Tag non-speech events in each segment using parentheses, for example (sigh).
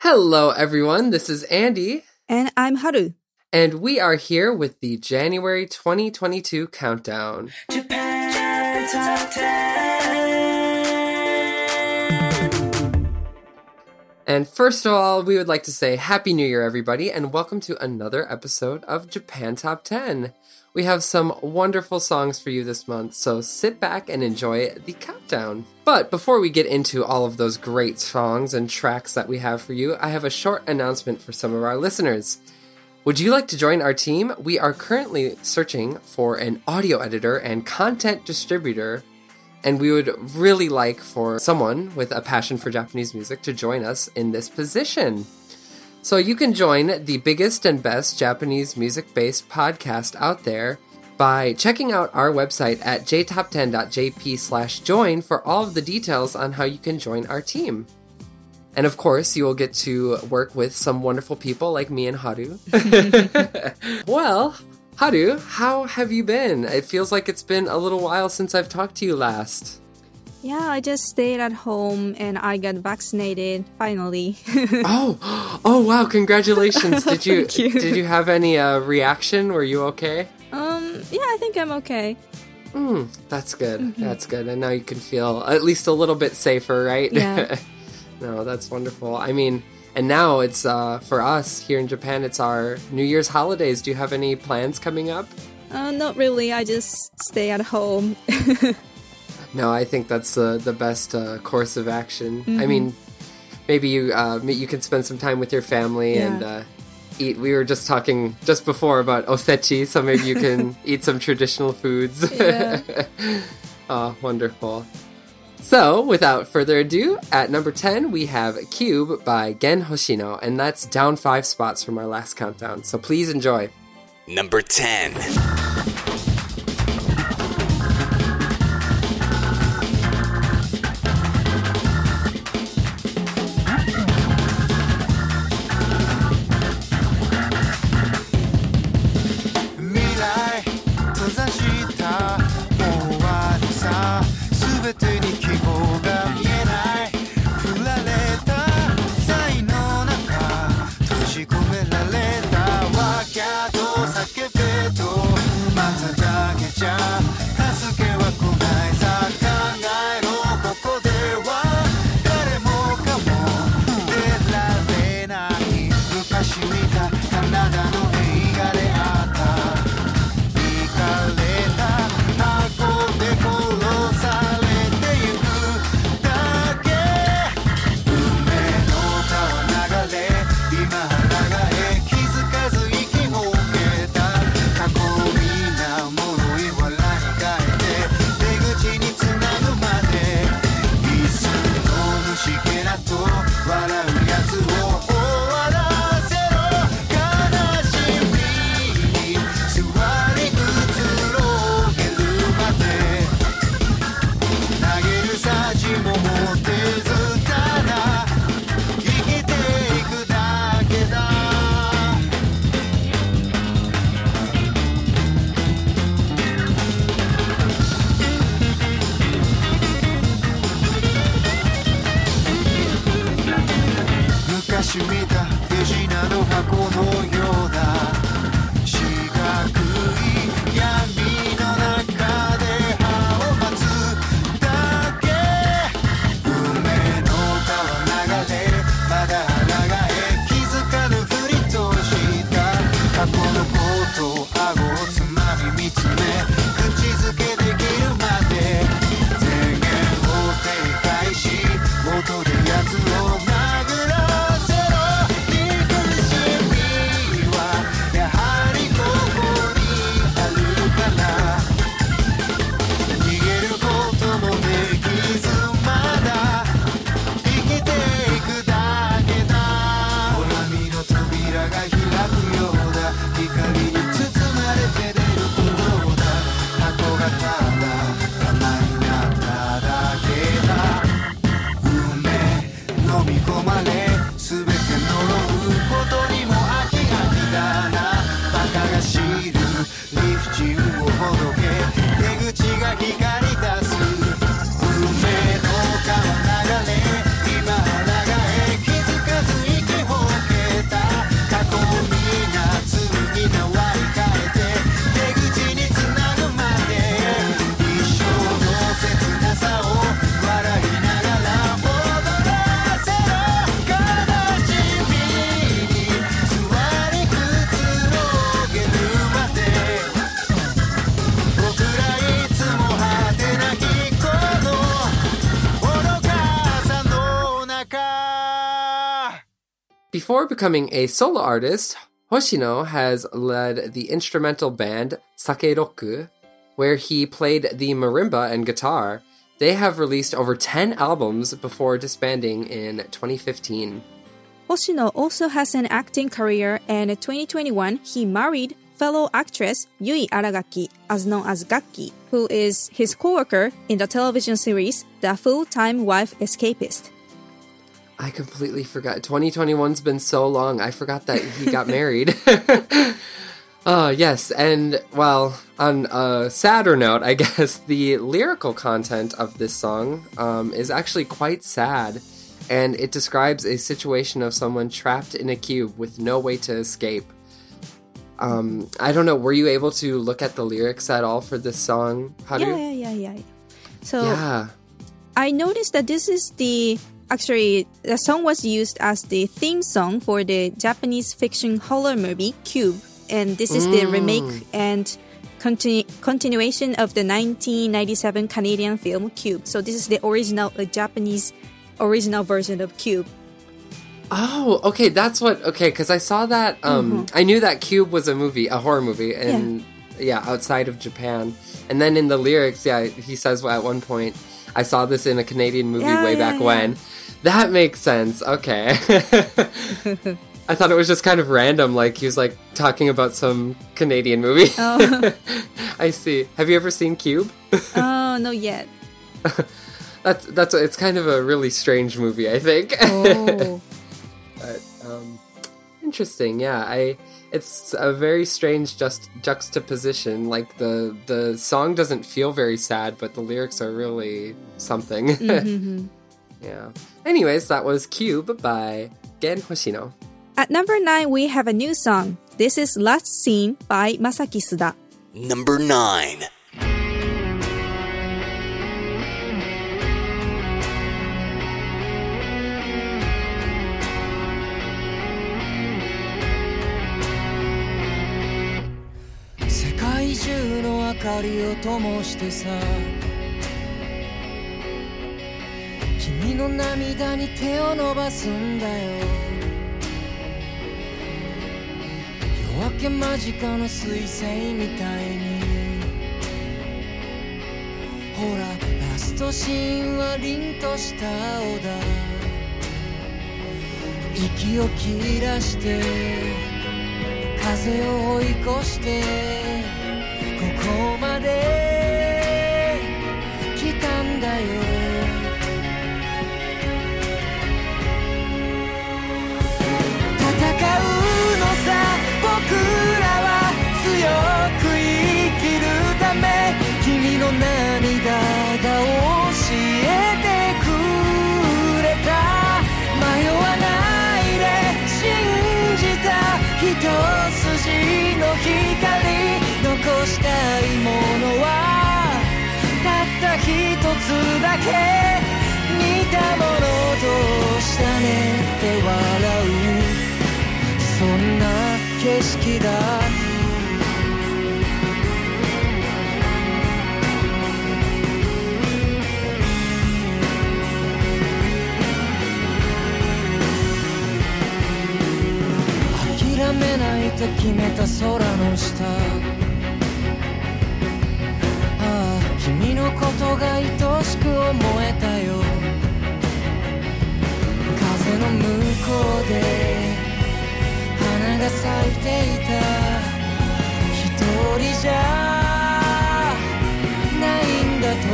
Hello, everyone. This is Andy, And I'm Haru. and we are here with the January 2022 countdown. Japan Top 10. And first of all, we would like to say Happy New Year, everybody, and welcome to another episode of Japan Top 10. We have some wonderful songs for you this month, so sit back and enjoy the countdown. But before we get into all of those great songs and tracks that we have for you, I have a short announcement for some of our listeners. Would you like to join our team? We are currently searching for an audio editor and content distributor, and we would really like for someone with a passion for Japanese music to join us in this position. So you can join the biggest and best Japanese music based podcast out there by checking out our website at jtop10.jp slash join for all of the details on how you can join our team. And of course, you will get to work with some wonderful people like me and Haru. (laughs) well, Haru, how have you been? It feels like it's been a little while since I've talked to you last. Yeah, I just stayed at home and I got vaccinated finally. (laughs) Oh, (gasps) oh wow! Congratulations! (laughs) Did you, you. did you have any uh, reaction? Were you okay? Um, yeah, I think I'm okay. Mm, that's good. That's good. And now you can feel at least a little bit safer, right? Yeah. (laughs) no, that's wonderful. I mean, and now it's uh, for us here in Japan. It's our New Year's holidays. Do you have any plans coming up? Uh, not really. I just stay at home. (laughs) No, I think that's uh, the best uh, course of action. I mean, maybe you uh, you can spend some time with your family and Yeah. uh, eat. We were just talking just before about osechi, so maybe you can (laughs) eat some traditional foods. Yeah. oh, (laughs) wonderful. So, without further ado, at number 10, we have Cube by Gen Hoshino, and that's down five spots from our last countdown. So please enjoy. Number 10. Before becoming a solo artist, Hoshino has led the instrumental band Sakerock, where he played the marimba and guitar. They have released over 10 albums before disbanding in 2015. Hoshino also has an acting career and in 2021 he married fellow actress Yui Aragaki, as known as Gaki, who is his co-worker in the television series The Full-Time Wife Escapist. I completely forgot. 2021's been so long. I forgot that he got (laughs) married. (laughs) Uh, yes, and well, on a sadder note, I (laughs) guess the lyrical content of this song um, is actually quite sad, and it describes a situation of someone trapped in a cube with no way to escape. Um, I don't know. Were you able to look at the lyrics at all for this song? How do Yeah, you? yeah, yeah, yeah. yeah. So Yeah. I noticed that this is the actually the song was used as the theme song for the Japanese fiction horror movie Cube, and this is the remake and continu- continuation of the 1997 Canadian film Cube. So this is the original uh, Japanese original version of Cube. Oh, okay. That's what. Okay, because I saw that. Um, I knew that Cube was a movie, a horror movie, and yeah. outside of Japan. And then in the lyrics, yeah, he says at one point, "I saw this in a Canadian movie Yeah, way yeah, back yeah. when." That makes sense. Okay. (laughs) I thought it was just kind of random, like he was like talking about some Canadian movie. Oh, (laughs) I see. Have you ever seen Cube? oh no yet. (laughs) That's that's it's kind of a really strange movie, I think. Oh. but um, interesting. Yeah, I. It's a very strange just juxtaposition. Like the the song doesn't feel very sad, but the lyrics are really something. (laughs) yeah. Anyways, that was Cube by Gen Hoshino. At number nine, we have a new song. This is Last Scene by Masaki Suda. Number 9. りを灯してさ。君の涙に手を伸ばすんだよ。夜明け間近の彗星みたいに。ほらラストシーンは凛とした青だ息を切らして風を追い越して。こまで来たんだよ。戦うのさ僕らは強く生きるため君の涙が教えてくれた。迷わないで信じた。一筋の光。残したいものはたった一つだけ似たものどうしたねって笑うそんな景色だ。諦めないと決めた空の下。ことが愛しく思えたよ。風の向こうで花が咲いていた。一人じゃないんだと。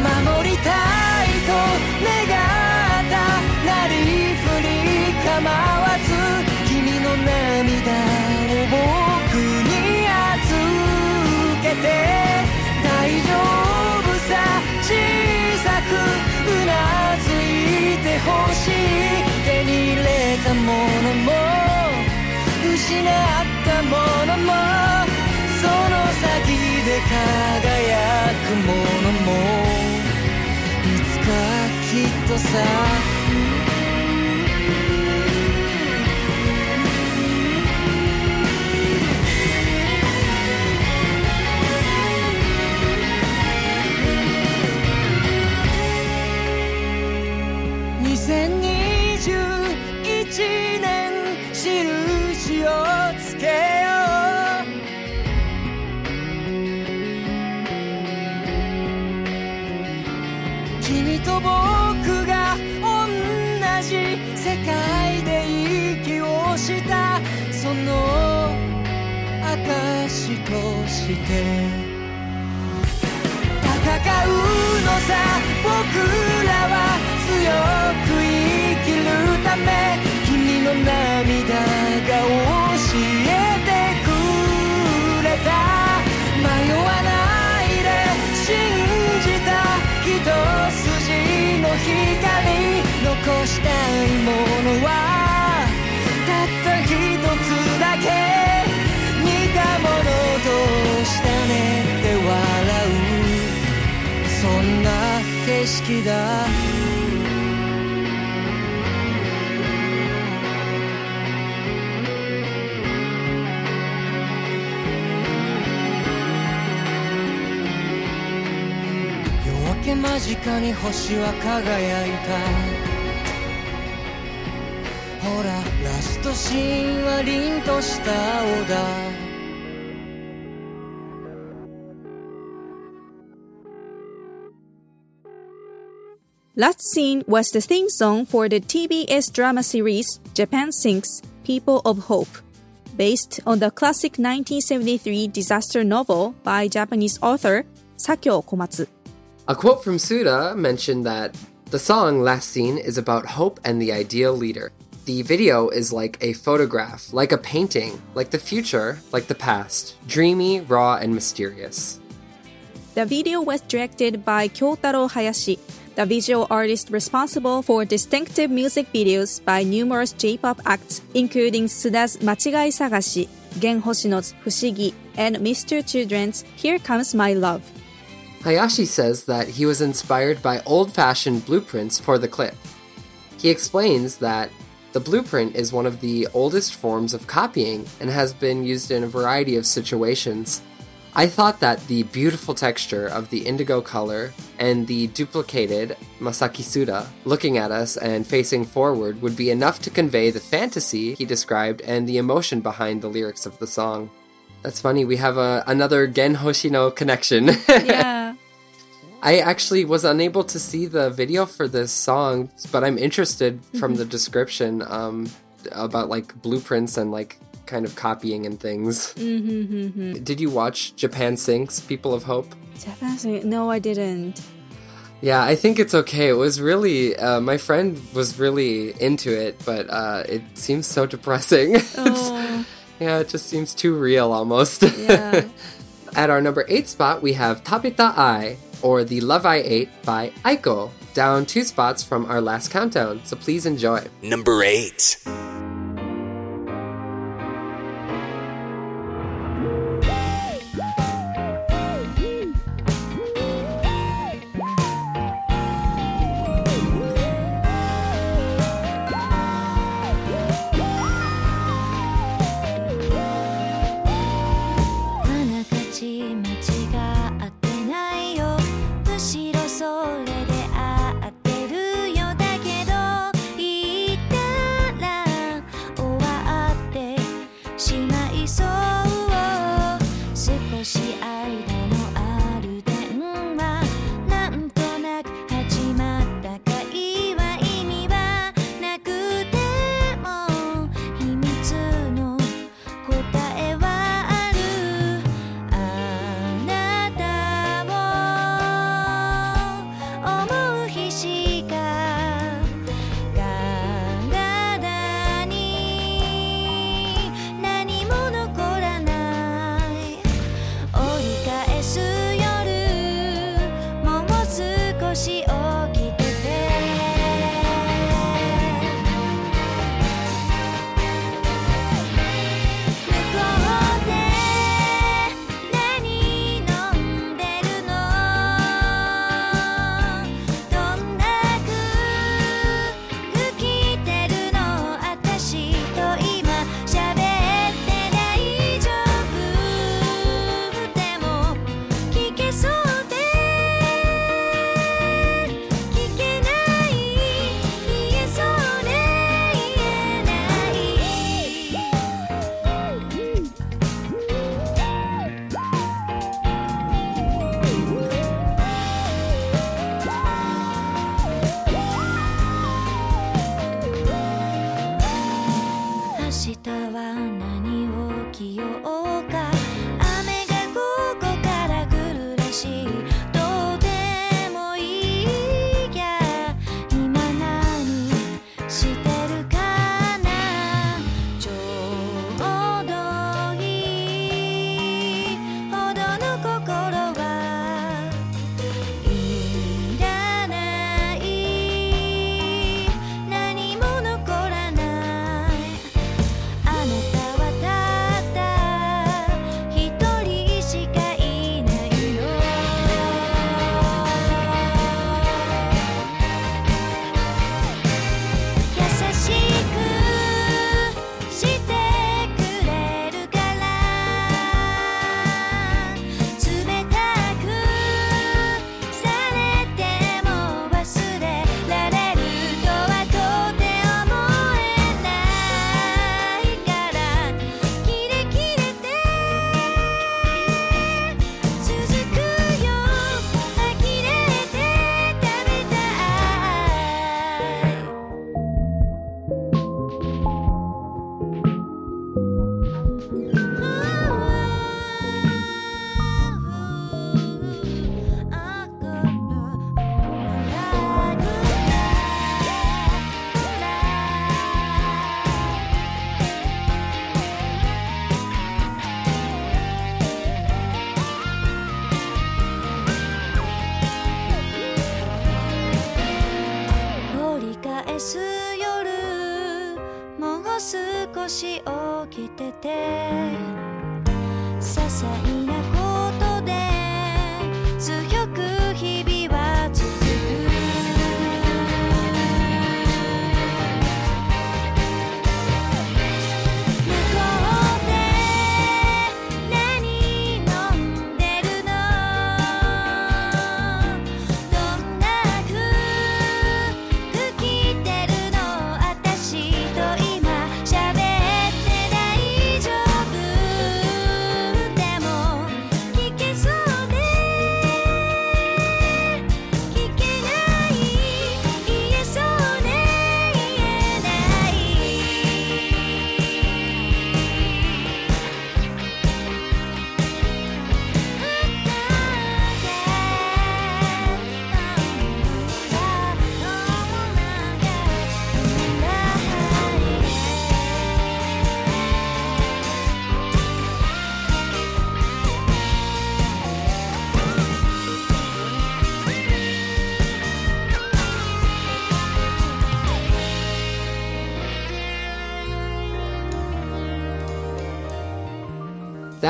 守りたいと願った。なりふり構わ夫さ小さくうなずいてほしい手に入れたものも失ったものもその先で輝くものもいつかきっとさて。戦うのさ僕らは強く生きる。色だ。夜明け間近に星は輝いた。ほらラストシーンは凛とした青だ。Last scene was the theme song for the TBS drama series Japan Sinks People of Hope, based on the classic 1973 disaster novel by Japanese author Sakyo Komatsu. A quote from Suda mentioned that the song Last Scene is about hope and the ideal leader. The video is like a photograph, like a painting, like the future, like the past, dreamy, raw, and mysterious. The video was directed by Kyotaro Hayashi, the visual artist responsible for distinctive music videos by numerous J-pop acts, including Suda's Machigai Sagashi, Gen Hoshino's Fushigi, and Mr. Children's Here Comes My Love. Hayashi says that he was inspired by old fashioned blueprints for the clip. He explains that the blueprint is one of the oldest forms of copying and has been used in a variety of situations. I thought that the beautiful texture of the indigo color and the duplicated Masaki Suda looking at us and facing forward would be enough to convey the fantasy he described and the emotion behind the lyrics of the song. That's funny, we have a, another Gen Hoshino connection. (laughs) Yeah. I actually was unable to see the video for this song, but I'm interested from the description um, about like blueprints and like kind of copying and things. Did you watch Japan Sinks People of Hope? Japan sing- No, I didn't. Yeah, I think it's okay. It was really, uh, my friend was really into it, but uh, it seems so depressing. (laughs) It's- Oh, yeah, it just seems too real almost. yeah. (laughs) At our number eight spot, we have Tabeta Ai. or The Love I Ate by Aiko, down two spots from our last countdown. So please enjoy. Number 8.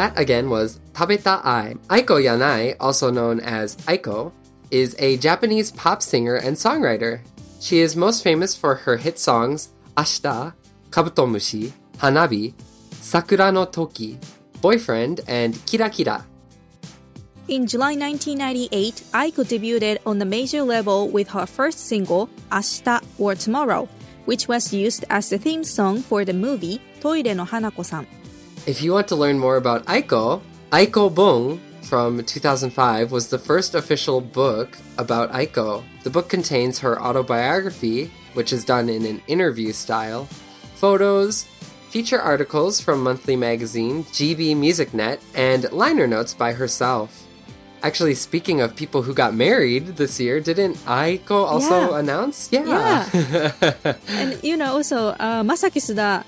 That again was Tabeta Ai. Aiko Yanai, also known as Aiko, is a Japanese pop singer and songwriter. She is most famous for her hit songs Ashita, Kabutomushi, Hanabi, Sakura no Toki, Boyfriend, and Kira Kira. In July 1998, Aiko debuted on the major level with her first single, Ashita or Tomorrow, which was used as the theme song for the movie Toire no Hanako-san. If you want to learn more about Aiko, Aiko Bon from 2005 was the first official book about Aiko. The book contains her autobiography, which is done in an interview style, photos, feature articles from monthly magazine GB Music Net, and liner notes by herself. Actually, speaking of people who got married this year, didn't Aiko also Yeah. announce? Yeah. And you know, also, uh, Masaki Suda,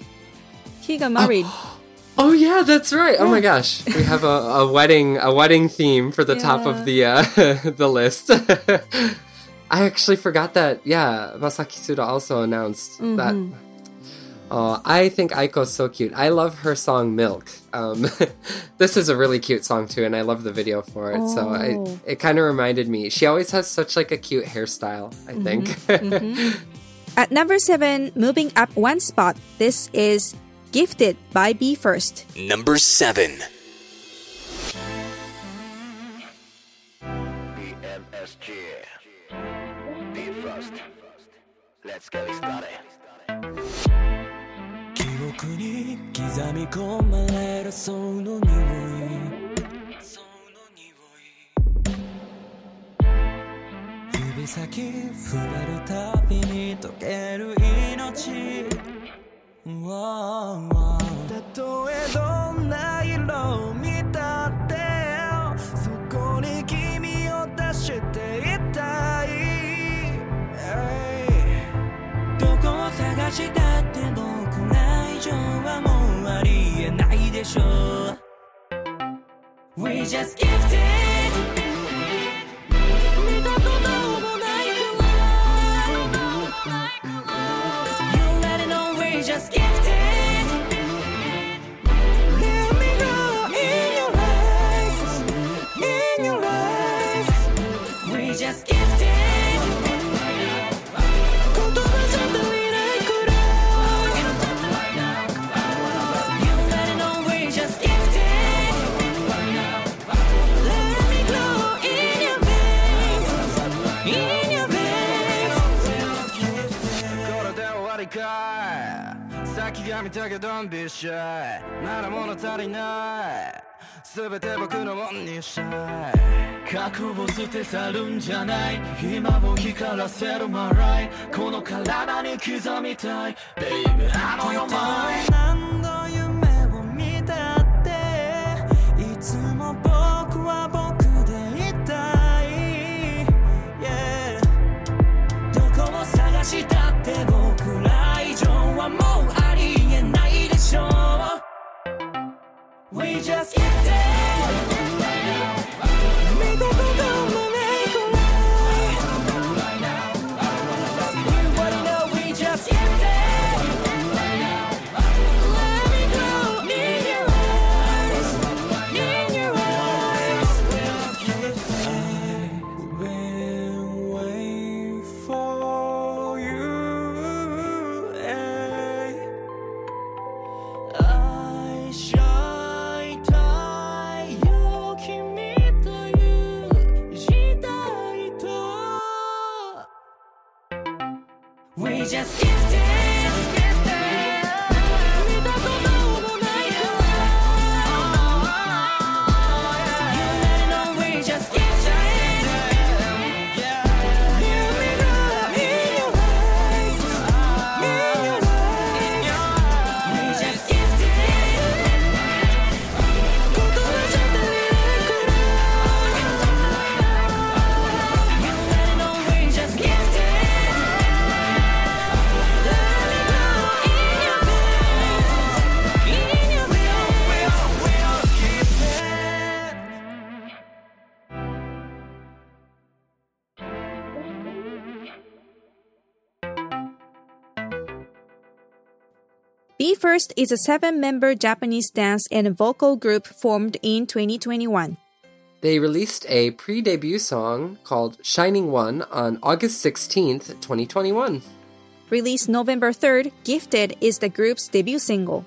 he got married. Oh yeah, that's right. Oh my gosh, we have a, a wedding a wedding theme for the top of the uh, (laughs) the list. (laughs) I actually forgot that. Yeah, Masaki Suda also announced that. Oh, I think Aiko's so cute. I love her song "Milk." Um, (laughs) this is a really cute song too, and I love the video for it. So I, Oh. it kind of reminded me. She always has such like a cute hairstyle. I think. At number seven, moving up one spot, this is Gifted by Be First. Number 7. BMSG Be first Let's get it started 記憶に刻み込まれるその匂いその匂い指先触れるたびに溶ける命 たとえどんな色を見たってそこに君を出していたい。どこを探したって僕ら以上はもうありえないでしょう。We just gifted 先が見たけど Don't be shy まだ物足りない全て僕のもんにしたい過去を捨て去るんじゃない今を光らせるマライこの体に刻みたい。Baby あの世前 just get First is a seven member Japanese dance and vocal group formed in 2021. They released a pre debut song called Shining One on August 16th, 2021. Released November 3rd, Gifted is the group's debut single.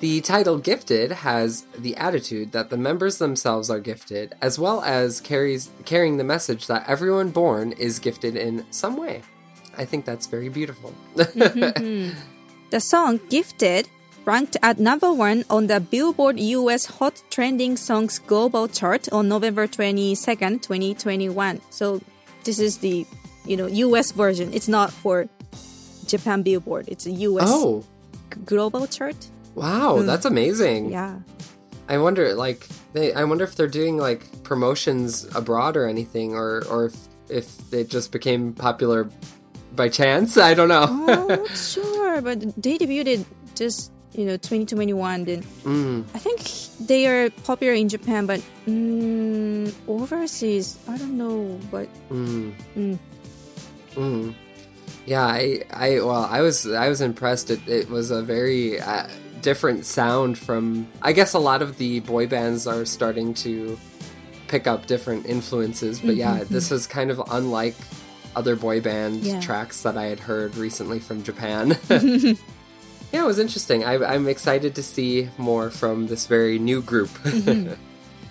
The title Gifted has the attitude that the members themselves are gifted, as well as carries carrying the message that everyone born is gifted in some way. I think that's very beautiful. (laughs) Mm-hmm, mm-hmm. The song Gifted ranked at number one on the Billboard US Hot Trending Songs Global Chart on November 22nd, 2021. So this is the, you know, US version. It's not for Japan Billboard. It's a US oh, global chart. wow, hmm. that's amazing. Yeah. I wonder, like, they, I wonder if they're doing like promotions abroad or anything, or or if, if it just became popular by chance. I don't know. Oh, not (laughs) sure, but they debuted just you know 2021. Then Mm, I think they are popular in Japan, but mm, overseas, I don't know. But mm, Mm. mm. Yeah, I, I, well, I was, I was impressed. It, it was a very uh, different sound from. I guess a lot of the boy bands are starting to pick up different influences, but yeah, this was kind of unlike other boy band Yeah. tracks that I had heard recently from Japan. (laughs) (laughs) yeah, it was interesting. I, I'm excited to see more from this very new group. (laughs) Mm-hmm.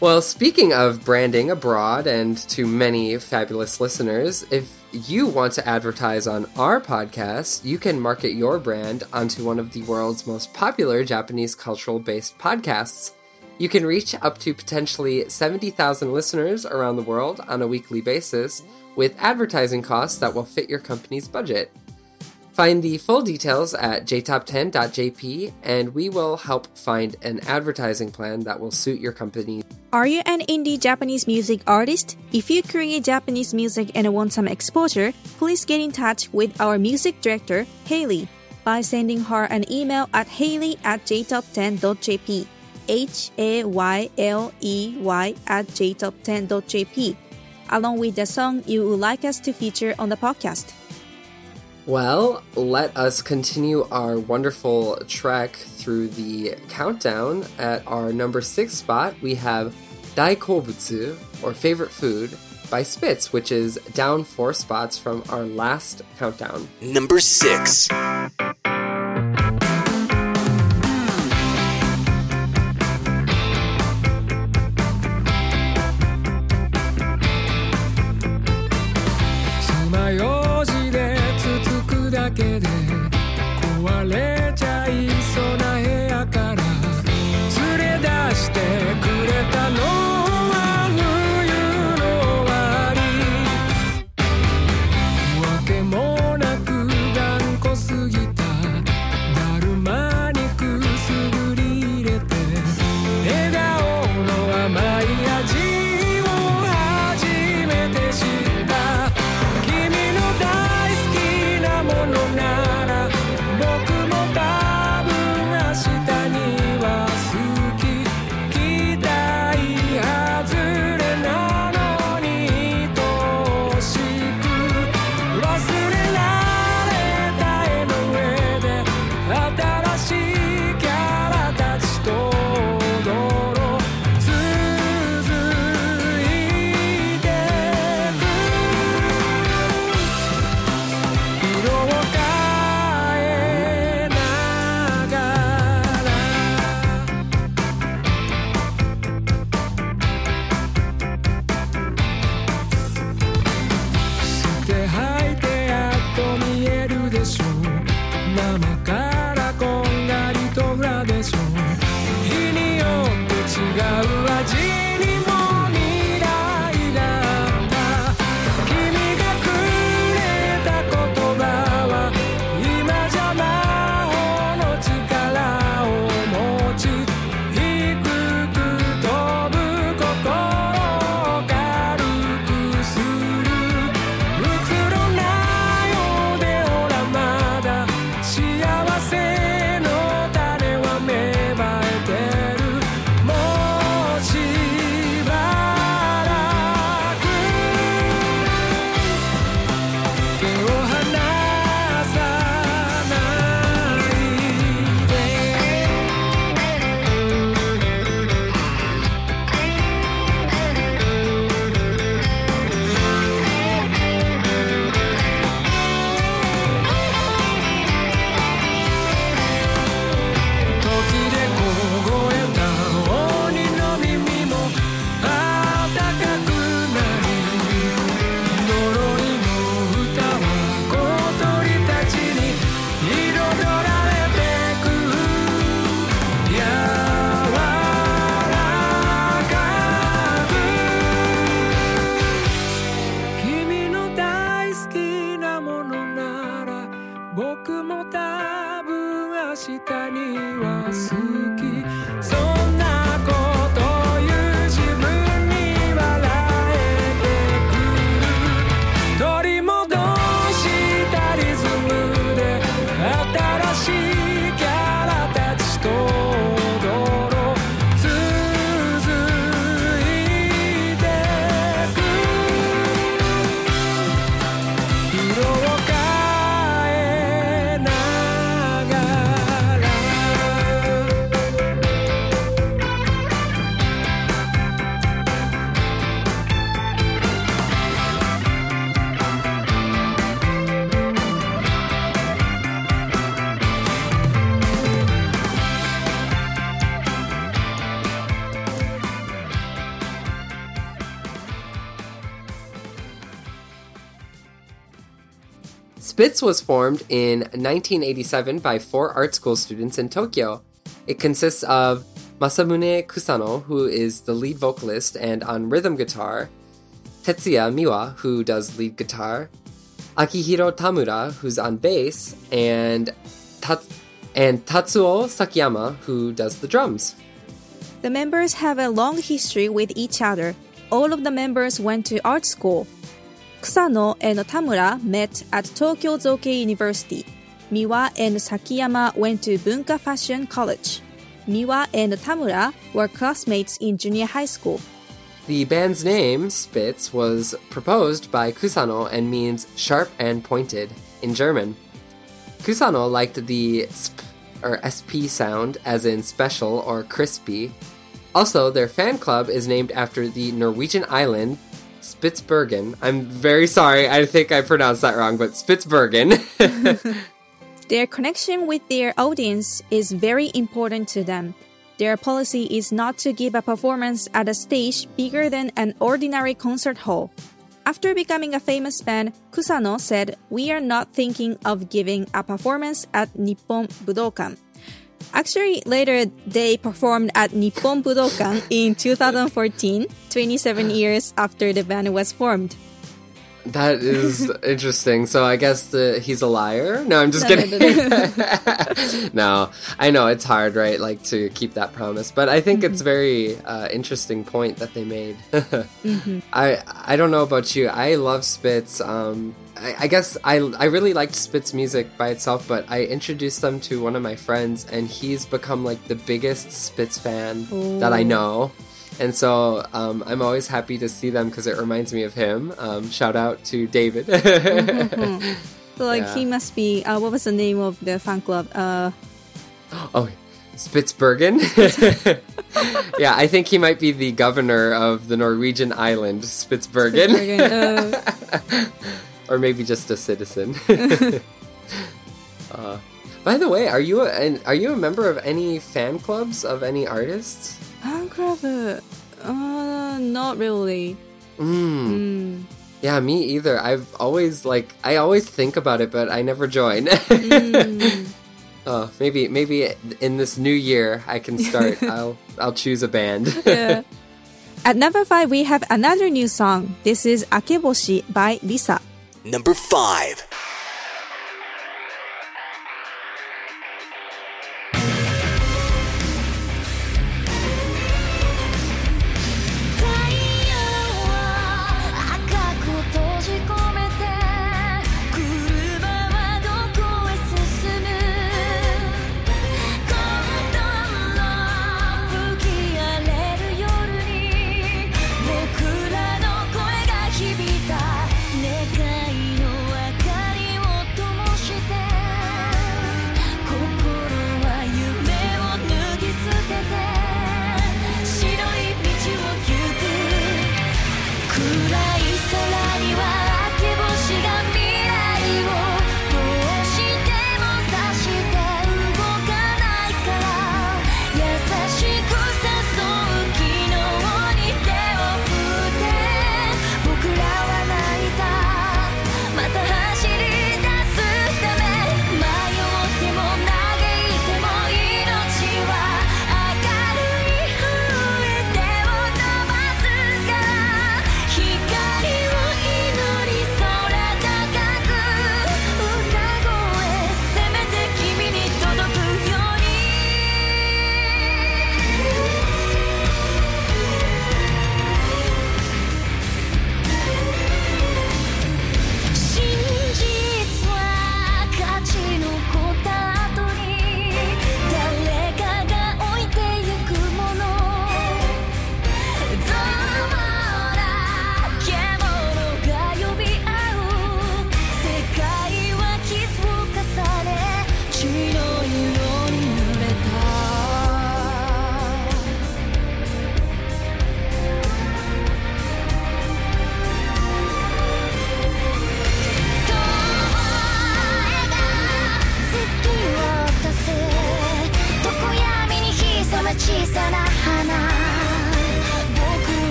Well, speaking of branding abroad and to many fabulous listeners, if you want to advertise on our podcast, you can market your brand onto one of the world's most popular Japanese cultural based podcasts. You can reach up to potentially 70,000 listeners around the world on a weekly basis with advertising costs that will fit your company's budget. Find the full details at jtop10.jp and we will help find an advertising plan that will suit your company. Are you an indie Japanese music artist? If you create Japanese music and want some exposure, please get in touch with our music director, Haley, by sending her an email at haley at jtop10.jp. H A Y L E Y at jtop10.jp, along with the song you would like us to feature on the podcast. Well, let us continue our wonderful trek through the countdown. At our number six spot, we have Daikobutsu, or favorite food, by Spitz, which is down four spots from our last countdown. Number 6. Spitz was formed in 1987 by four art school students in Tokyo. It consists of Masamune Kusano, who is the lead vocalist and on rhythm guitar, Tetsuya Miwa, who does lead guitar, Akihiro Tamura, who's on bass, and Tat- and Tatsuo Sakiyama, who does the drums. The members have a long history with each other. All of the members went to art school. Kusano and Tamura met at Tokyo Zoukei University. Miwa and Sakiyama went to Bunka Fashion College. Miwa and Tamura were classmates in junior high school. The band's name, Spitz, was proposed by Kusano and means sharp and pointed in German. Kusano liked the sp or sp sound, as in special or crispy. Also, their fan club is named after the Norwegian island Spitsbergen. I'm very sorry, I think I pronounced that wrong, but Spitsbergen. (laughs) Their connection with their audience is very important to them. Their policy is not to give a performance at a stage bigger than an ordinary concert hall. After becoming a famous band, Kusano said, We are not thinking of giving a performance at Nippon Budokan. Actually, later they performed at Nippon Budokan in 2014, 27 years after the band was formed. that is (laughs) interesting. So I guess the, he's a liar? No, I'm just No, kidding. no, no, (laughs) I know it's hard, right? Like to keep that promise, but I think it's very uh, interesting point that they made. (laughs) I I don't know about you. I love Spitz. Um, I, I guess I I really liked Spitz music by itself, but I introduced them to one of my friends, and he's become like the biggest Spitz fan that I know. And so um, I'm always happy to see them because it reminds me of him. Um, shout out to David. So, (laughs) like, Yeah. he must be, uh, what was the name of the fan club? Uh, Oh, Spitsbergen? (laughs) yeah, I think he might be the governor of the Norwegian island, Spitsbergen. (laughs) uh, or maybe just a citizen. (laughs) uh, by the way, are you a, an, are you a member of any fan clubs of any artists? fan club? Uh, not really. Mm. Mm. Yeah, me either. I've always like I always think about it, but I never join. (laughs) Mm. oh, maybe maybe in this new year I can start. (laughs) I'll I'll choose a band. Yeah. At number five, we have another new song. This is Akeboshi by Lisa. Number 5.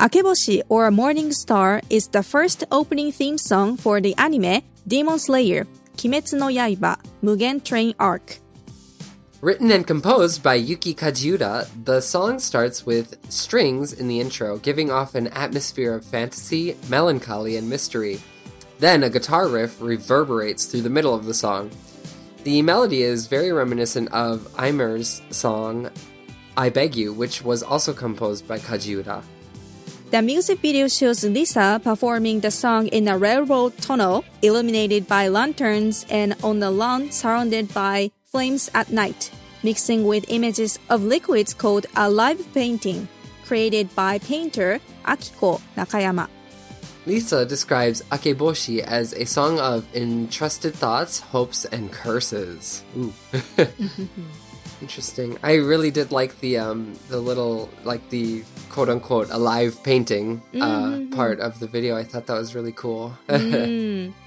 Akeboshi or Morning Star is the first opening theme song for the anime Demon Slayer, Kimetsu no Yaiba, Mugen Train Arc. Written and composed by Yuki Kajiura, the song starts with strings in the intro, giving off an atmosphere of fantasy, melancholy, and mystery. Then a guitar riff reverberates through the middle of the song. The melody is very reminiscent of Aimer's song I Beg You, which was also composed by Kajiura. The music video shows Lisa performing the song in a railroad tunnel, illuminated by lanterns and on the lawn surrounded by flames at night, mixing with images of liquids called a live painting, created by painter Akiko Nakayama. Lisa describes Akeboshi as a song of entrusted thoughts, hopes, and curses. (laughs) Mm-hmm. Interesting. I really did like the um the little like the quote unquote alive painting uh part of the video. I thought that was really cool. (laughs)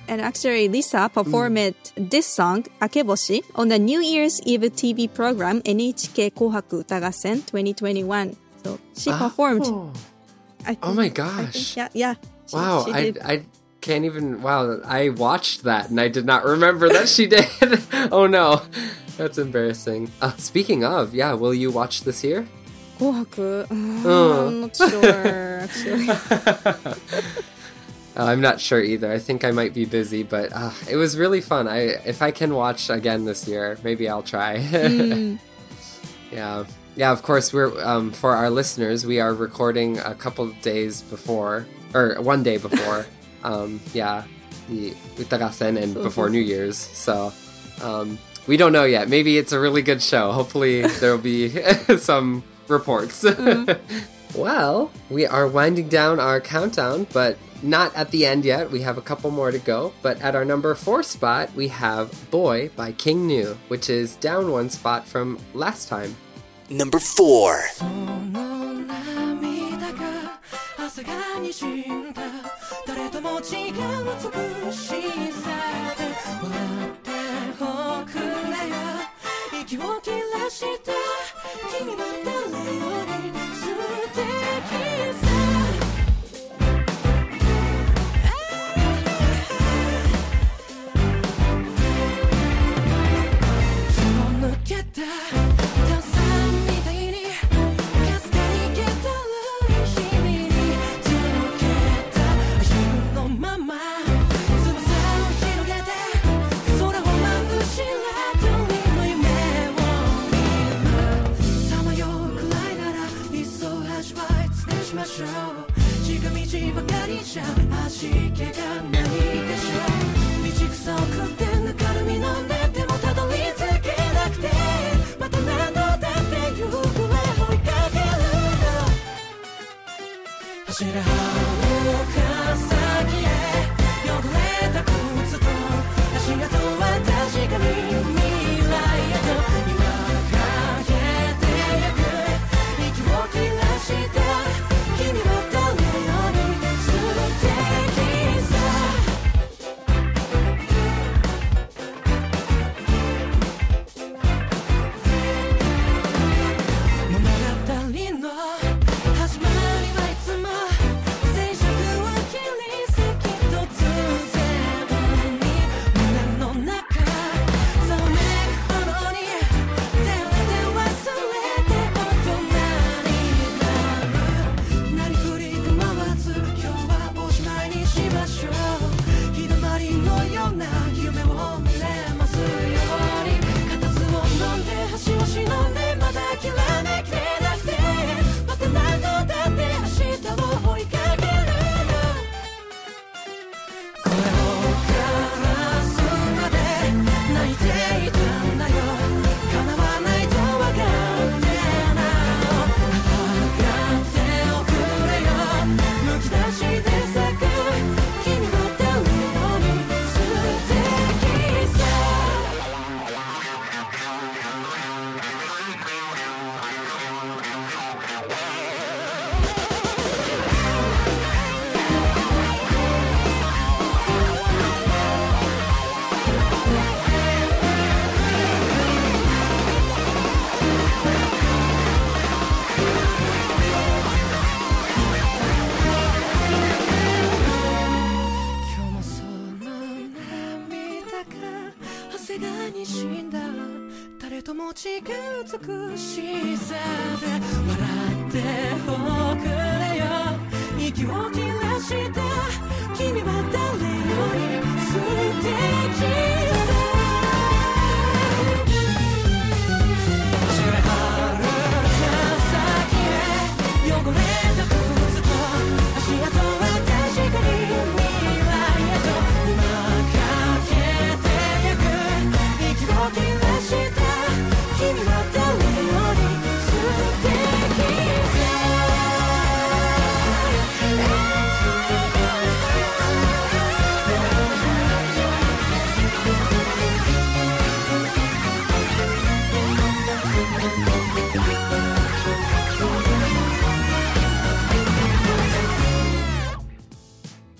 And actually, Lisa performed this song, Akeboshi, on the New Year's Eve TV program NHK Kohaku Utagassen 2021. So she performed. Oh. I think, Oh my I gosh. think, yeah, yeah. She, Wow, she I. I can't even. Wow, I watched that and I did not remember that she (laughs) did. oh no, that's embarrassing. Uh, speaking of, yeah, will you watch this year? Kohaku. Uh, Oh. I'm not sure, actually. (laughs) Uh, I'm not sure either. I think I might be busy, but uh, it was really fun. I if I can watch again this year, maybe I'll try. (laughs) Yeah, yeah. Of course, we're um, for our listeners. We are recording a couple of days before, or one day before. (laughs) um, yeah, the Utagassen and before New Year's. So um, we don't know yet. Maybe it's a really good show. Hopefully, there'll be (laughs) some reports. Mm-hmm. (laughs) well, we are winding down our countdown, but not at the end yet. We have a couple more to go. But at our number four spot, we have Boy by King Gnu, which is down one spot from last time. Number four. 誰とも違う美しさっておくれよ息を切らした君は誰より素敵さ気の抜けた Should I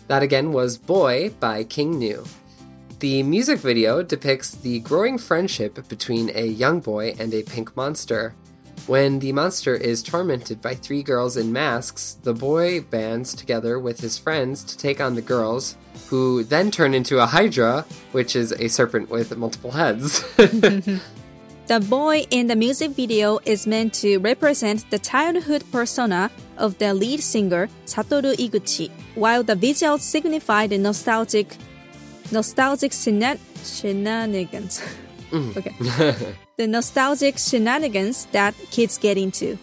That again was Boy by King Gnu. The music video depicts the growing friendship between a young boy and a pink monster. When the monster is tormented by three girls in masks, the boy bands together with his friends to take on the girls, who then turn into a hydra, which is a serpent with multiple heads. (laughs) (laughs) The boy in the music video is meant to represent the childhood persona of the lead singer Satoru Iguchi, while the visuals signify the nostalgic, nostalgic shena- shenanigans. (laughs) Mm. okay, (laughs) the nostalgic shenanigans that kids get into.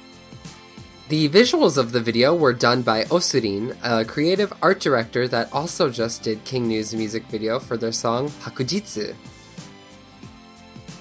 The visuals of the video were done by OSRIN, a creative art director that also just did King Gnu's music video for their song Hakujitsu.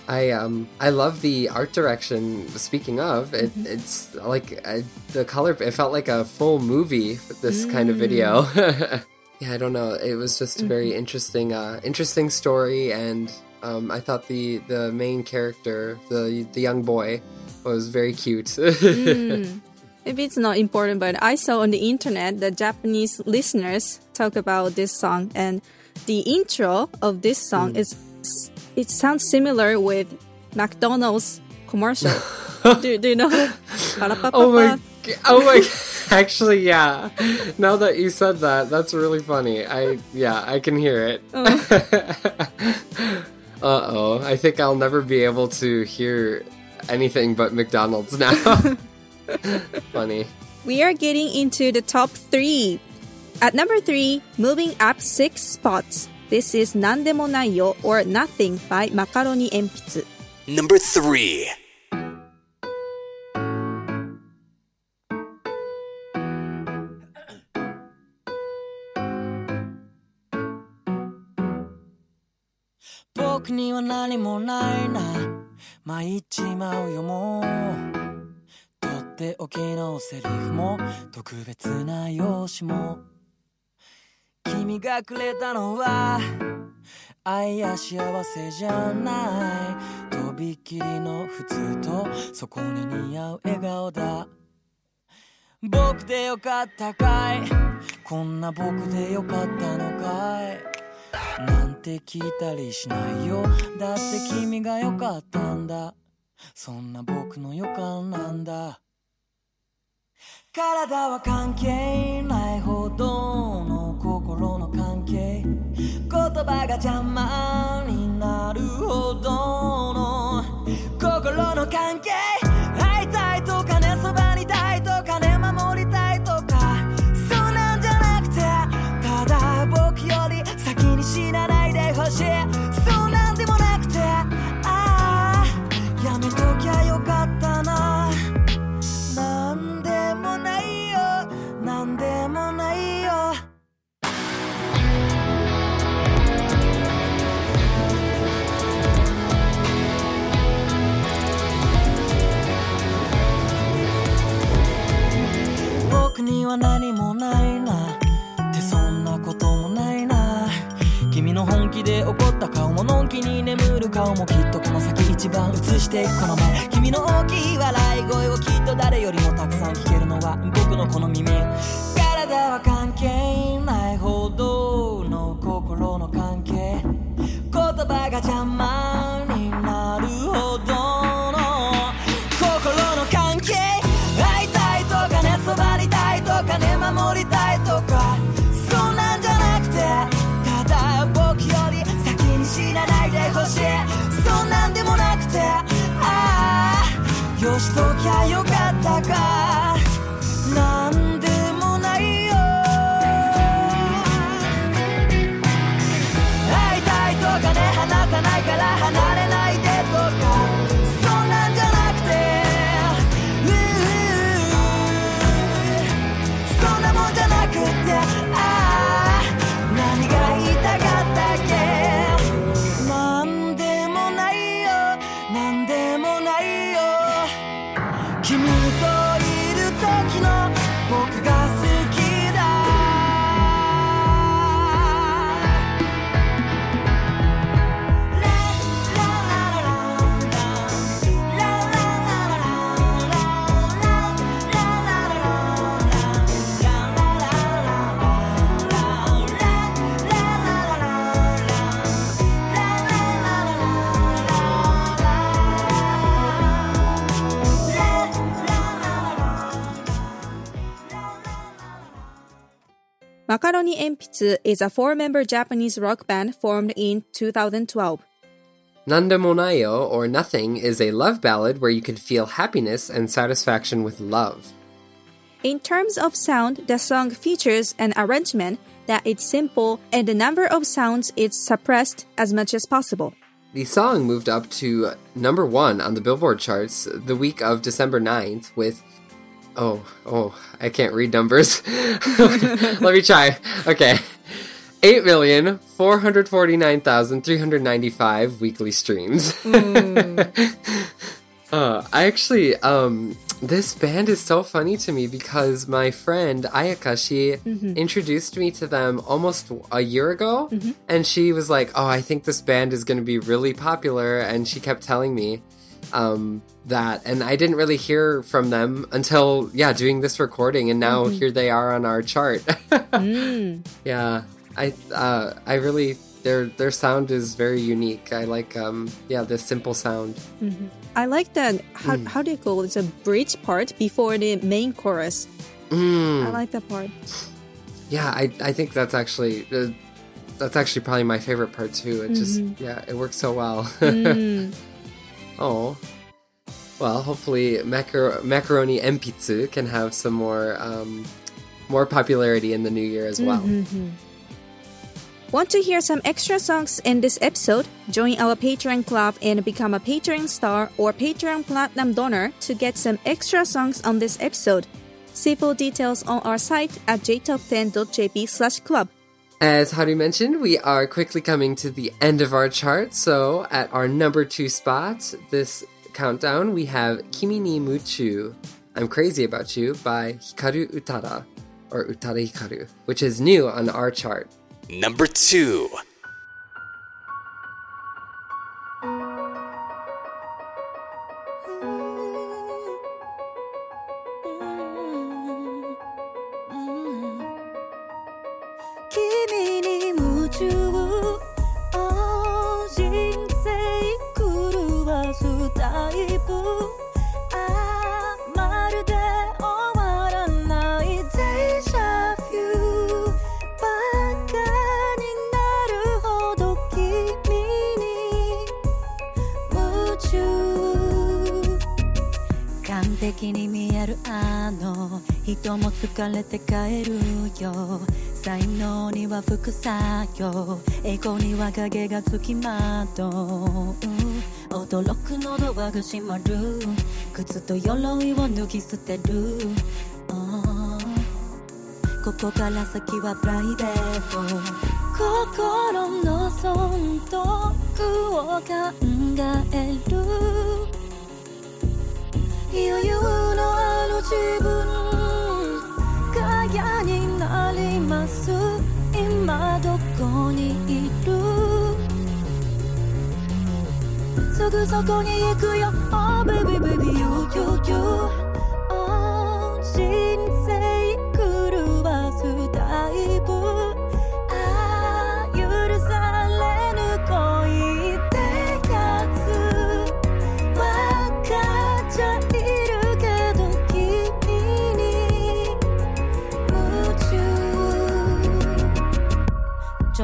I um I love the art direction. Speaking of, it, it's like uh, the color. It felt like a full movie. This kind of video. (laughs) yeah, I don't know. It was just a very interesting, uh, interesting story, and um, I thought the the main character, the the young boy, was very cute. (laughs) Maybe it's not important, but I saw on the internet that Japanese listeners talk about this song, and the intro of this song is it sounds similar with McDonald's commercial. (laughs) do, do you know? Oh my, oh my, (laughs) actually, yeah. Now that you said that, that's really funny. I, yeah, I can hear it. uh oh, (laughs) I think I'll never be able to hear anything but McDonald's now. funny. We are getting into the top three. At number three, moving up six spots. This is なんでもないよ or Nothing by Macaroni 鉛筆。Number three. 僕には何もないな参っちまうよもうとっておきのセリフも特別な用紙も君がくれたのは愛や幸せじゃないとびっきりの普通とそこに似合う笑顔だ。僕でよかったかいこんな僕でよかったのかい。なんて聞いたりしないよ。だって君が良かったんだ。そんな僕の予感なんだ。体は関係ないほどの心の関係。言葉が邪魔になるほどの心の関係。顔ものんきに眠る顔もきっとこの先一番映していくこの目君の大きい笑い声をきっと誰よりもたくさん聞けるのは僕のこの耳。体は関係ないほどの心の関係。言葉が邪魔。しときゃよかったか is a four-member Japanese rock band formed in 2012. Nandemonayo or Nothing is a love ballad where you can feel happiness and satisfaction with love. In terms of sound, the song features an arrangement that is simple and the number of sounds is suppressed as much as possible. The song moved up to number one on the Billboard charts the week of December 9th with. Oh, oh, I can't read numbers. (laughs) Let me try. Okay. 8,449,395 weekly streams. (laughs) uh, I actually, um, this band is so funny to me because my friend Ayaka, she introduced me to them almost a year ago. And she was like, Oh, I think this band is going to be really popular. And she kept telling me um, that. And I didn't really hear from them until, yeah, doing this recording. And now here they are on our chart. (laughs) Yeah, I, uh, I really. Their, their sound is very unique. I like um yeah the simple sound. I like that. How, how do you call it? The bridge part before the main chorus. Mm. I like that part. Yeah, I, I think that's actually uh, that's actually probably my favorite part too. It just yeah, it works so well. (laughs) oh, well, hopefully macaro- macaroni enpitsu can have some more um, more popularity in the new year as well. Want to hear some extra songs in this episode? Join our Patreon club and become a Patreon star or Patreon platinum donor to get some extra songs on this episode. See full details on our site at jtop10.jp slash club. As Haru mentioned, we are quickly coming to the end of our chart. So, at our number two spot, this countdown, we have Kimi ni Muchu, I'm Crazy About You by Hikaru Utada, or Utada Hikaru, which is new on our chart. Number 2. 人も疲れて帰るよ。才能には副作用。栄光には影がつきまとう。驚くのドアが閉まる。靴と鎧を脱ぎ捨てる。あー。ここから先はプライベート。心の損得を考える。余裕のある自分。嫌になります。今どこにいる？すぐそこに行くよ。Oh baby baby you you you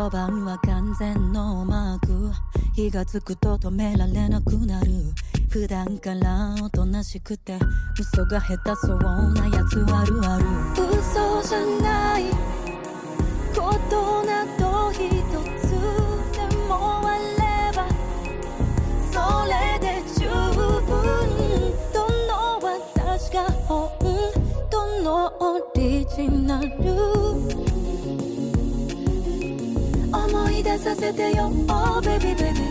中序盤は完全ノーマーク。火がつくと止められなくなる。普段からおとなしくて嘘が下手そうなやつあるある。嘘じゃないことなど一つでもあればそれで十分。どの私が本当のオリジナル？出させてよ Oh baby baby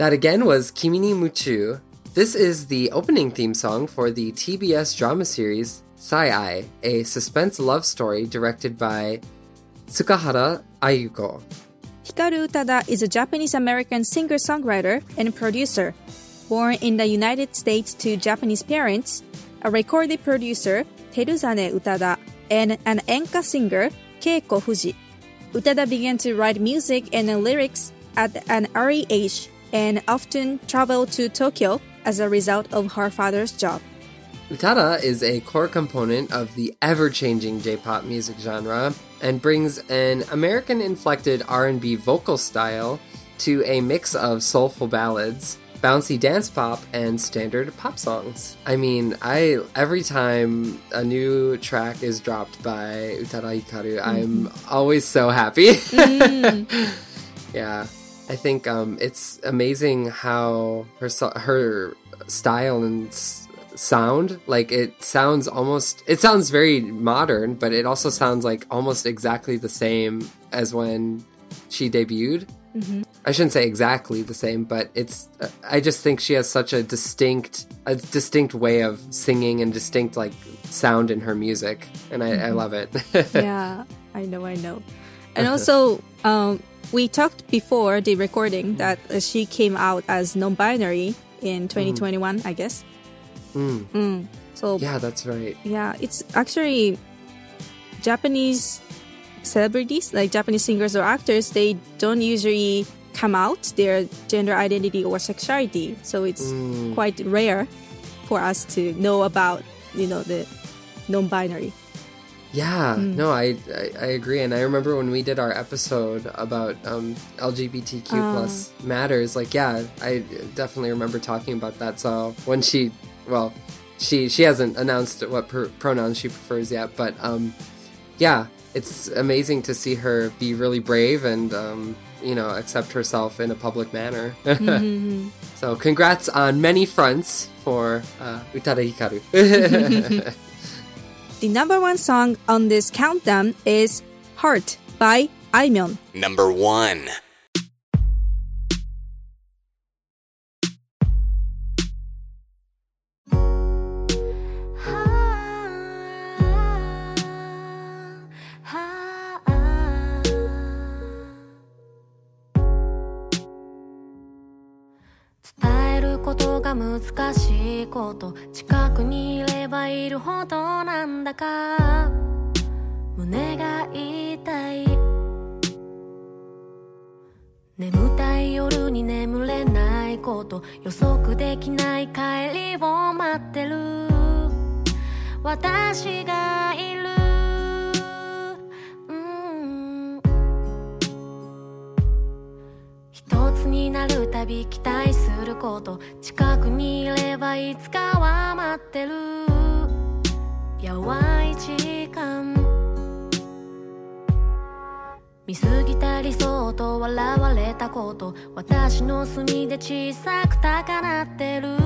That again was Kimi ni Muchu. This is the opening theme song for the TBS drama series Sai Ai, a suspense love story directed by Tsukahara Ayuko. Hikaru Utada is a Japanese American singer songwriter and producer. Born in the United States to Japanese parents, a recorded producer, Teruzane Utada, and an enka singer, Keiko Fuji. Utada began to write music and lyrics at an early age and often traveled to Tokyo as a result of her father's job. Utada is a core component of the ever-changing J-pop music genre and brings an American-inflected R&B vocal style to a mix of soulful ballads, bouncy dance pop, and standard pop songs. I mean, I every time a new track is dropped by Utada Hikaru, I'm mm-hmm. always so happy. (laughs) Mm-hmm. yeah. I think um, it's amazing how her her style and s- sound like it sounds almost it sounds very modern, but it also sounds like almost exactly the same as when she debuted. I shouldn't say exactly the same, but it's. I just think she has such a distinct, a distinct way of singing and distinct like sound in her music, and I, I love it. (laughs) yeah, I know, I know. And (laughs) also, um, we talked before the recording that uh, she came out as non-binary in 2021, I guess. Mm. Mm. So Yeah, that's right. yeah, it's actually Japanese celebrities, like Japanese singers or actors, they don't usually come out their gender identity or sexuality. So it's quite rare for us to know about, you know, the non-binary. Yeah, no, I, I I agree, and I remember when we did our episode about um, LGBTQ plus matters. Like, yeah, I definitely remember talking about that. So when she, well, she she hasn't announced what pr- pronouns she prefers yet, but um, yeah, it's amazing to see her be really brave and um, you know accept herself in a public manner. (laughs) so congrats on many fronts for uh, Utada Hikaru. (laughs) The number one song on this countdown is Heart by Aimyon. Number one. いるほどなんだか。胸が痛い。眠たい夜に眠れないこと。予測できない帰りを待ってる。私がいる。うん。一つになるたび期待すること。近くにいればいつかは待ってる。淡い時間。見過ぎた理想と笑われたこと私の隅で小さく高鳴ってる。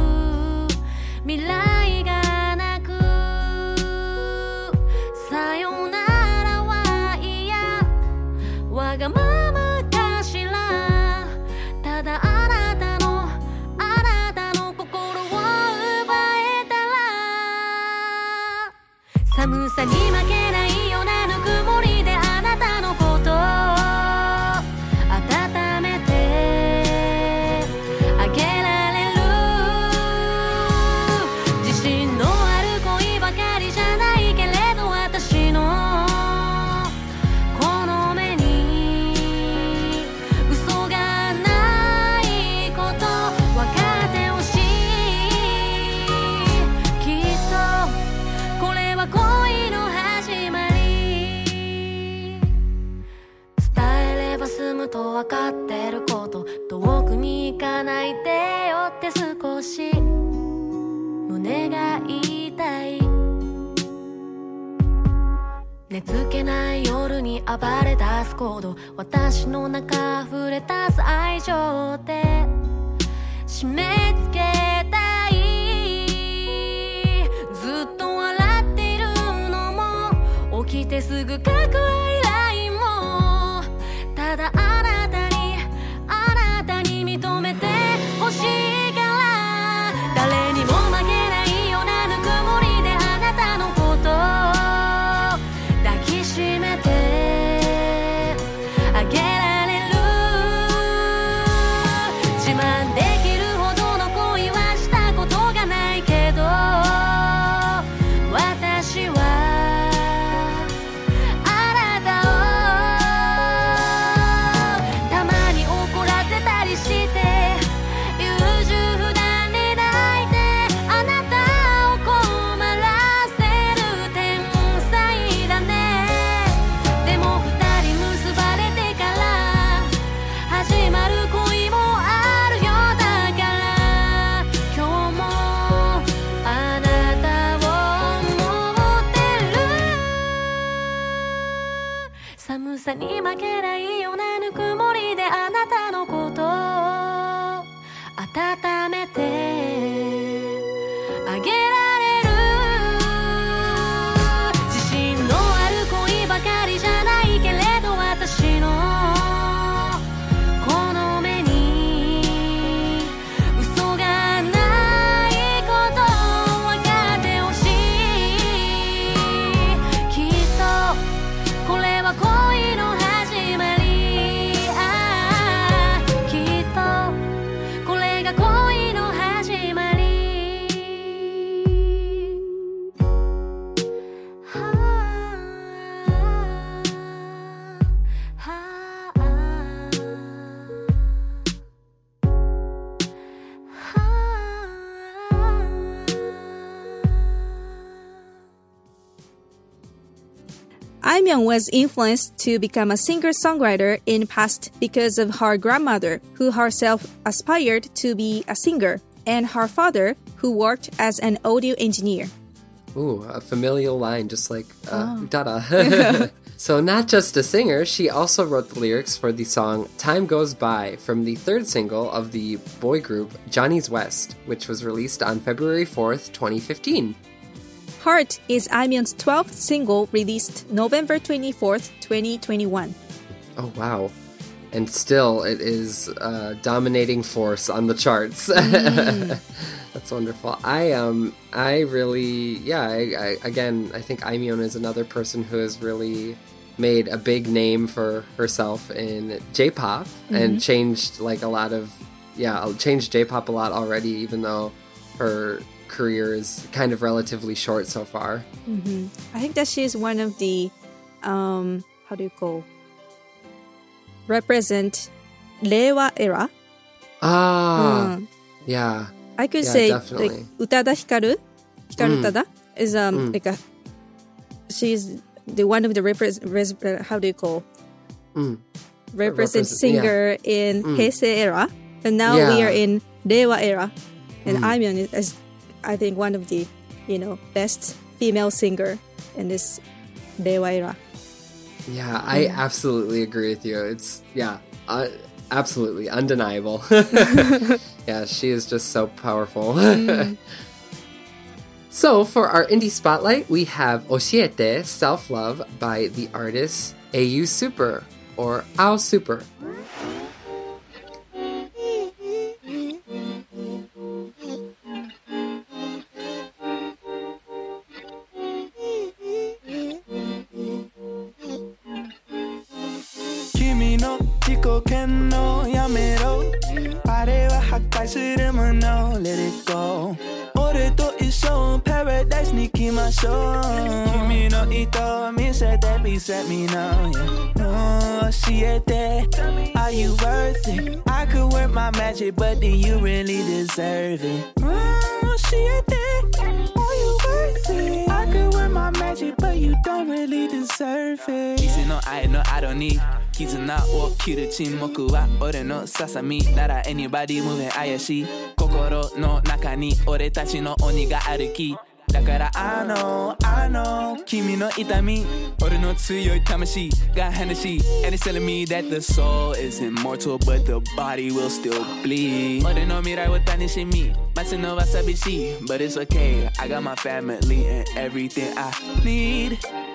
未来がなくさよならは嫌。わがままさに負けよって少し胸が痛い。寝つけない夜に暴れ出す行動。私の中溢れ出す愛情で締め付けたい。ずっと笑っているのも起きてすぐ書 Aimyon was influenced to become a singer-songwriter in past because of her grandmother, who herself aspired to be a singer, and her father, who worked as an audio engineer. Ooh, a familial line, just like uh, Dada. (laughs) (laughs) so, not just a singer, she also wrote the lyrics for the song Time Goes By from the third single of the boy group Johnny's West, which was released on February 4th, 2015. Heart is Aimyon's 12th single released November 24th, 2021. Oh, wow. And still, it is a dominating force on the charts. (laughs) That's wonderful. I um I really yeah I, I, again I think Aimyon is another person who has really made a big name for herself in J-pop and changed like a lot of yeah changed J-pop a lot already, even though her career is kind of relatively short so far. hmm I think that she's one of the, um, how do you call, represent Reiwa era. Ah, Mm. yeah, I could Yeah, say definitely. like Utada Hikaru, Hikaru Mm. Is um Mm. like a she's the one of the represent res, uh, how do you call Mm. represent represent- yeah. singer in Mm. Heisei era, and now we are in Reiwa era, and Mm. Aimyon is, is I think one of the you know best female singer in this Reiwa era. yeah. I absolutely agree with you. It's yeah, uh, absolutely undeniable. (laughs) yeah, she is just so powerful. (laughs) so for our indie spotlight, we have Oshiete Self Love by the artist AU Super or Ao Super.「que no, ya me doy. Pare baja, casi de mano, let it go. Oreto y son paradise, Nicki my soul. Kimi no ito, mi sete, mi set me now, yeah. No, siete, are you worth it? I could work my magic, but do you really deserve it? Oh, siete, are you worth it? I could work my magic, but you don't really deserve it 偽の愛のアドに絆を切る沈黙は俺のささみなら anybody moving 怪しい心の中に俺たちの鬼が歩きだからあのあの君の痛み俺の強い魂が話し And it's telling me that the soul is immortal but the body will still bleed 俺の未来を楽しみ待つのは寂しい But it's okay I got my family and everything I need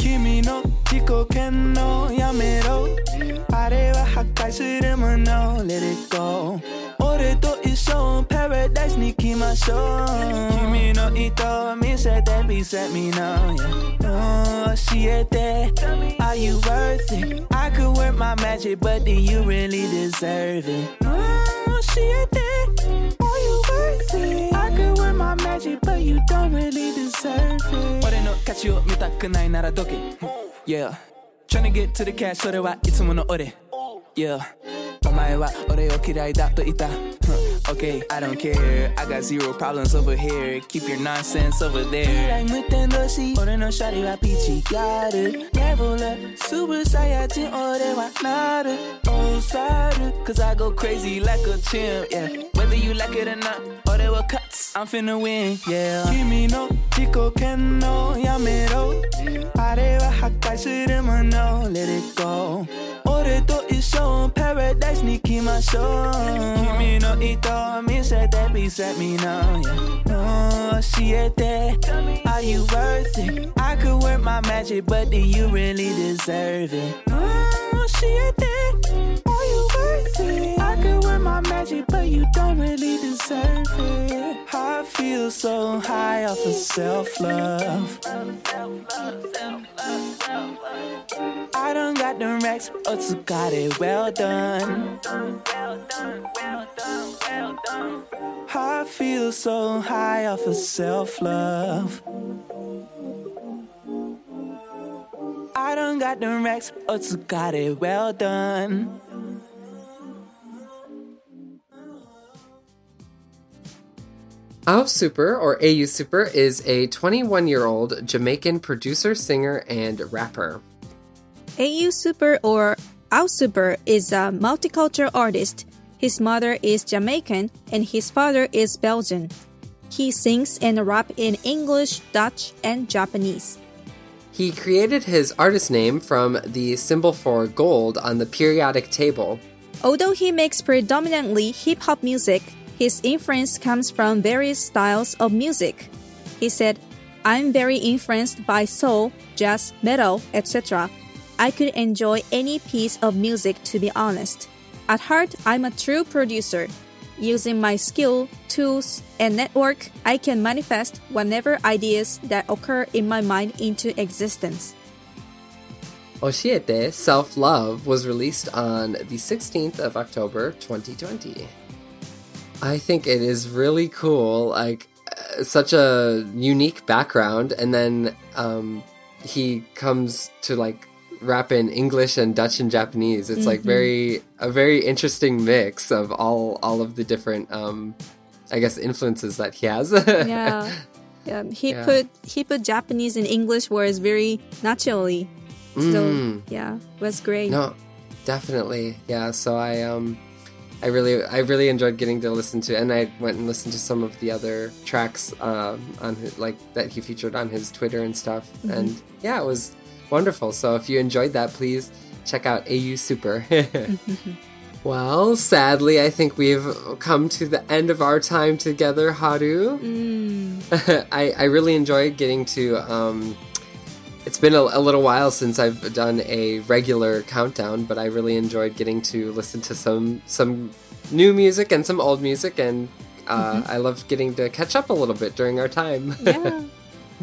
Kimi no jiko ken no yamero. あれは破壊するもの Let it go 俺と一緒パラダイスに行きましょう君の意図を見せて Please let me know、yeah. 教えて Are you worth it? I could work my magic but do you really deserve it? 教えて Are you worth it? I could work my magic but you don't really deserve it 俺の価値を見たくないならどけ Yeah Tryna get to the cash それはいつもの俺 Yeah お前は俺を嫌いだと言った Okay, I don't care I got zero problems over here Keep your nonsense over there 無天同士俺のシャリはピーチガール Never let スーサイヤ人俺はなる Oh, sorry Cause I go crazy like a chimp Yeah Whether you like it or not, or they were cuts, I'm finna win, yeah. Kimi no chico ken no yamero. Areva hakai shurima no, let it go. Ore to isho paradise ni kimasho. Kimi no ito mi sete mi set me yeah. Oh, Are you worth it? I could work my magic, but do you really deserve it? girl, she ain't there. Are you worth it? I could wear my magic, but you don't really deserve it. I feel so high off of self love. I don't got the racks, but you got it well done. I feel so high off of self love. I done got them racks, otsukare, well done. Ao Super, or AU Super, is a 21 year old Jamaican producer, singer, and rapper. AU Super or Ao Super is a multicultural artist. His mother is Jamaican and his father is Belgian. He sings and rap in English, Dutch, and Japanese. He created his artist name from the symbol for gold on the periodic table. Although he makes predominantly hip hop music, his influence comes from various styles of music. He said, I'm very influenced by soul, jazz, metal, etc. I could enjoy any piece of music to be honest. At heart, I'm a true producer. Using my skill, tools, and network, I can manifest whatever ideas that occur in my mind into existence. Oshiete Self Love was released on the 16th of October 2020. I think it is really cool, like uh, such a unique background, and then um, he comes to like rap in English and Dutch and Japanese. It's like very a very interesting mix of all all of the different, um, I guess, influences that he has. (laughs) Yeah. Yeah, he Yeah. put he put Japanese and English words very naturally. So Mm. yeah, was great. No, definitely. Yeah. So I um I really I really enjoyed getting to listen to and I went and listened to some of the other tracks um on his, like that he featured on his Twitter and stuff. And yeah, it was wonderful. So if you enjoyed that, please check out AU Super. (laughs) (laughs) Well, sadly, I think we've come to the end of our time together, Haru. (laughs) I, I really enjoyed getting to. Um, it's been a, a little while since I've done a regular countdown, but I really enjoyed getting to listen to some some new music and some old music, and uh, I loved getting to catch up a little bit during our time. Yeah.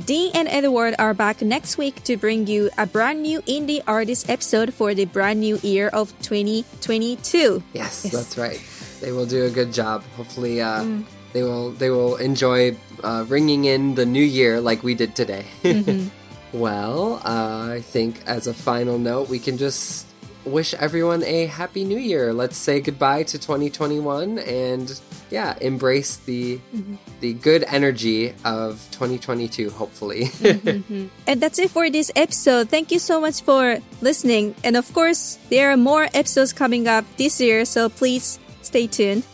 Dean and Edward are back next week to bring you a brand new indie artist episode for the brand new year of 2022. Yes, Yes. that's right. They will do a good job. Hopefully, uh, they will they will enjoy uh, ringing in the new year like we did today. (laughs) well, uh, I think as a final note, we can just wish everyone a happy new year. Let's say goodbye to 2021 and yeah, embrace the mm-hmm. the good energy of 2022. Hopefully. Mm-hmm, mm-hmm. And that's it for this episode. Thank you so much for listening. And of course, there are more episodes coming up this year, so please stay tuned.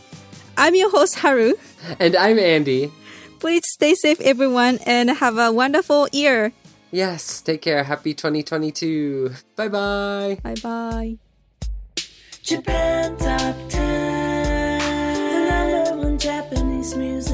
I'm your host, Haru. and I'm Andy. Please stay safe, everyone, and have a wonderful year. Yes, take care. Happy 2022. Bye bye. Bye bye. Japan Top 10, the number one Japanese music